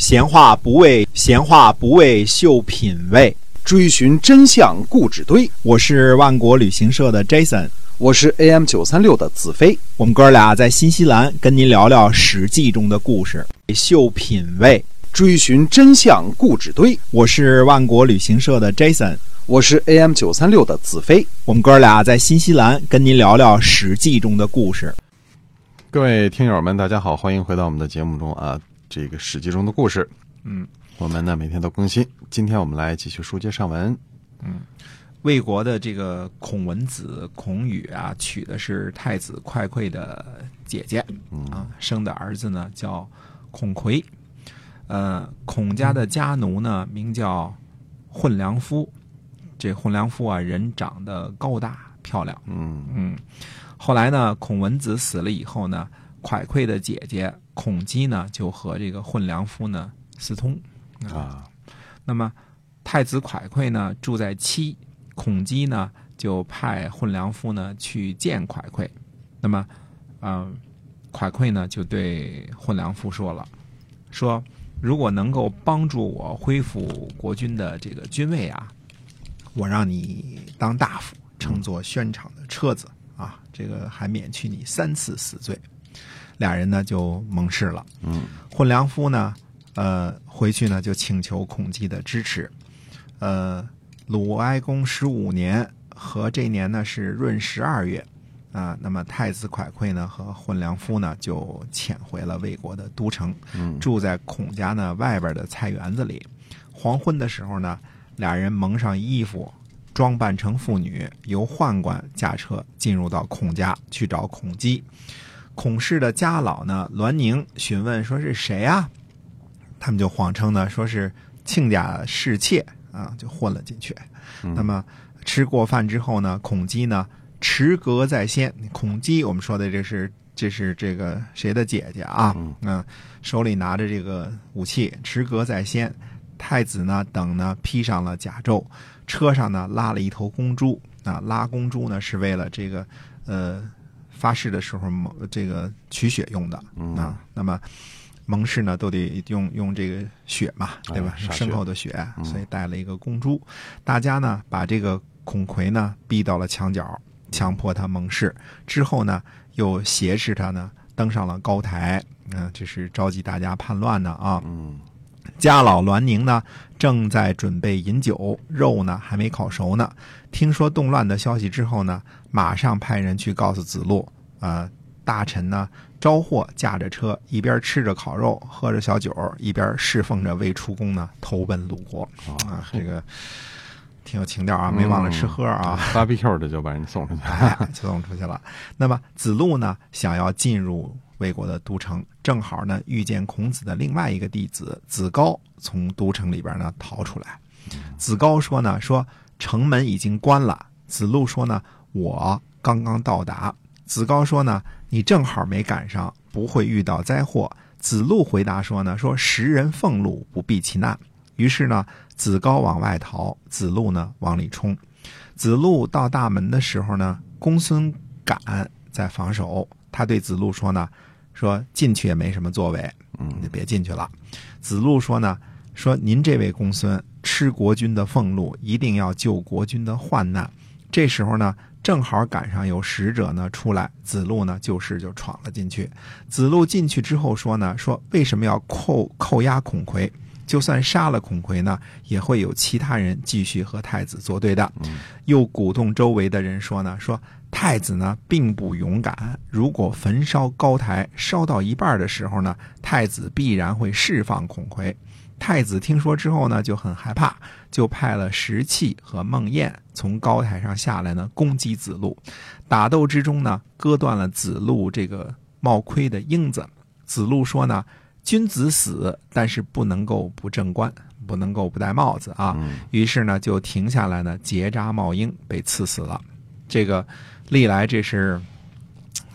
闲话不为闲话不为秀品味，追寻真相故纸堆。我是万国旅行社的 Jason，我是 AM 九三六的子飞。我们哥俩在新西兰跟您聊聊《史记》中的故事，秀品味，追寻真相故纸堆。我是万国旅行社的 Jason，我是 AM 九三六的子飞。我们哥俩在新西兰跟您聊聊《史记》中的故事。各位听友们，大家好，欢迎回到我们的节目中啊。这个《史记》中的故事，嗯，我们呢每天都更新。今天我们来继续书接上文。嗯，魏国的这个孔文子孔宇啊，娶的是太子快快的姐姐，啊，生的儿子呢叫孔奎。呃，孔家的家奴呢名叫混良夫。这混良夫啊，人长得高大漂亮。嗯嗯，后来呢，孔文子死了以后呢。蒯聩的姐姐孔姬呢，就和这个混良夫呢私通啊。那么太子蒯聩呢住在七，孔姬呢就派混良夫呢去见蒯聩。那么，嗯，蒯聩呢就对混良夫说了，说如果能够帮助我恢复国君的这个君位啊，我让你当大夫，乘坐宣场的车子啊，这个还免去你三次死罪。俩人呢就盟誓了。嗯，混良夫呢，呃，回去呢就请求孔姬的支持。呃，鲁哀公十五年和这年呢是闰十二月啊。那么太子蒯聩呢和混良夫呢就潜回了魏国的都城，住在孔家呢外边的菜园子里。黄昏的时候呢，俩人蒙上衣服，装扮成妇女，由宦官驾车进入到孔家去找孔姬。孔氏的家老呢，栾宁询问说是谁啊？他们就谎称呢，说是亲家侍妾啊，就混了进去。那么吃过饭之后呢，孔姬呢持戈在先。孔姬，我们说的这是这是这个谁的姐姐啊？嗯，手里拿着这个武器，持戈在先。太子呢等呢披上了甲胄，车上呢拉了一头公猪啊，拉公猪呢是为了这个呃。发誓的时候蒙这个取血用的啊，那么蒙氏呢都得用用这个血嘛，对吧？牲口的血，所以带了一个公猪。大家呢把这个孔魁呢逼到了墙角，强迫他蒙氏。之后呢又挟持他呢登上了高台，嗯，这是召集大家叛乱的啊。嗯，家老栾宁呢正在准备饮酒，肉呢还没烤熟呢。听说动乱的消息之后呢。马上派人去告诉子路，啊，大臣呢招货驾着车，一边吃着烤肉，喝着小酒，一边侍奉着未出宫呢，投奔鲁国啊，这个挺有情调啊，没忘了吃喝啊，芭比 Q 的就把人送出去，就送出去了。那么子路呢，想要进入魏国的都城，正好呢遇见孔子的另外一个弟子子高从都城里边呢逃出来。子高说呢，说城门已经关了。子路说呢。我刚刚到达，子高说呢，你正好没赶上，不会遇到灾祸。子路回答说呢，说食人俸禄不避其难。于是呢，子高往外逃，子路呢往里冲。子路到大门的时候呢，公孙敢在防守，他对子路说呢，说进去也没什么作为，嗯，就别进去了。子路说呢，说您这位公孙吃国君的俸禄，一定要救国君的患难。这时候呢。正好赶上有使者呢出来，子路呢就是就闯了进去。子路进去之后说呢，说为什么要扣扣押孔魁？就算杀了孔魁呢，也会有其他人继续和太子作对的。又鼓动周围的人说呢，说太子呢并不勇敢，如果焚烧高台烧到一半的时候呢，太子必然会释放孔魁。太子听说之后呢，就很害怕，就派了石器和孟燕从高台上下来呢，攻击子路。打斗之中呢，割断了子路这个帽盔的缨子。子路说呢：“君子死，但是不能够不正冠，不能够不戴帽子啊。”于是呢，就停下来呢，结扎帽缨，被刺死了。这个历来这是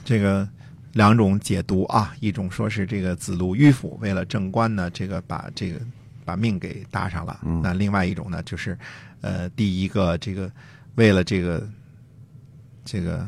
这个两种解读啊，一种说是这个子路迂腐，为了正官呢，这个把这个。把命给搭上了。那另外一种呢，就是，呃，第一个这个为了这个这个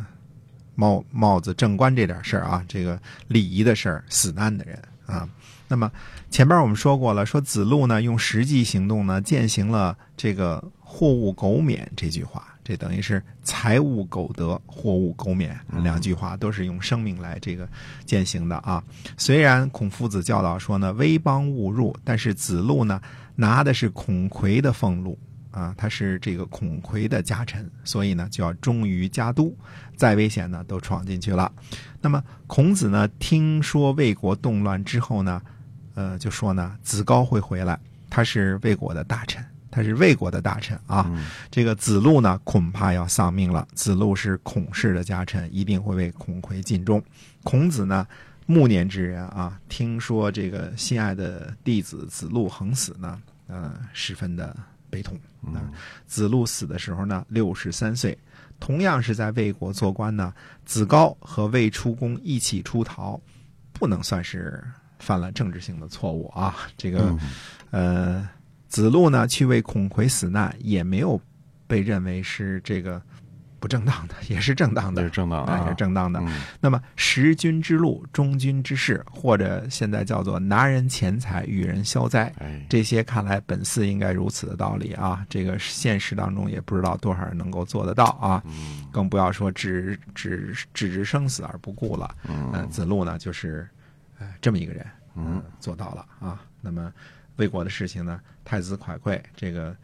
帽帽子正官这点事儿啊，这个礼仪的事儿，死难的人啊。那么前边我们说过了，说子路呢用实际行动呢践行了这个“货物苟免”这句话，这等于是财物苟得，货物苟免两句话都是用生命来这个践行的啊。虽然孔夫子教导说呢，危邦勿入，但是子路呢拿的是孔魁的俸禄。啊，他是这个孔魁的家臣，所以呢就要忠于家督，再危险呢都闯进去了。那么孔子呢听说魏国动乱之后呢，呃就说呢子高会回来，他是魏国的大臣，他是魏国的大臣啊。这个子路呢恐怕要丧命了，子路是孔氏的家臣，一定会为孔魁尽忠。孔子呢暮年之人啊，听说这个心爱的弟子子路横死呢，呃十分的。悲痛。嗯子路死的时候呢，六十三岁。同样是在魏国做官呢，子高和魏出公一起出逃，不能算是犯了政治性的错误啊。这个，呃，子路呢去为孔魁死难，也没有被认为是这个。不正当的 也是正当的，也是正当的，也是正当的。那么识君之路，忠君之事，或者现在叫做拿人钱财与人消灾，这些看来本寺应该如此的道理啊。这个现实当中也不知道多少人能够做得到啊，更不要说置置置之生死而不顾了。嗯，子路呢，就是呃这么一个人，嗯，做到了啊。那么魏国的事情呢，太子蒯聩这个。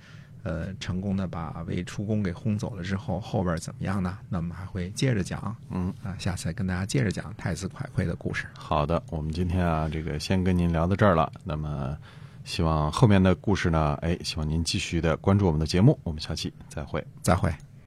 呃，成功的把魏出公给轰走了之后，后边怎么样呢？那我们还会接着讲，嗯啊，下次跟大家接着讲太子蒯聩的故事。好的，我们今天啊，这个先跟您聊到这儿了。那么，希望后面的故事呢，哎，希望您继续的关注我们的节目。我们下期再会，再会。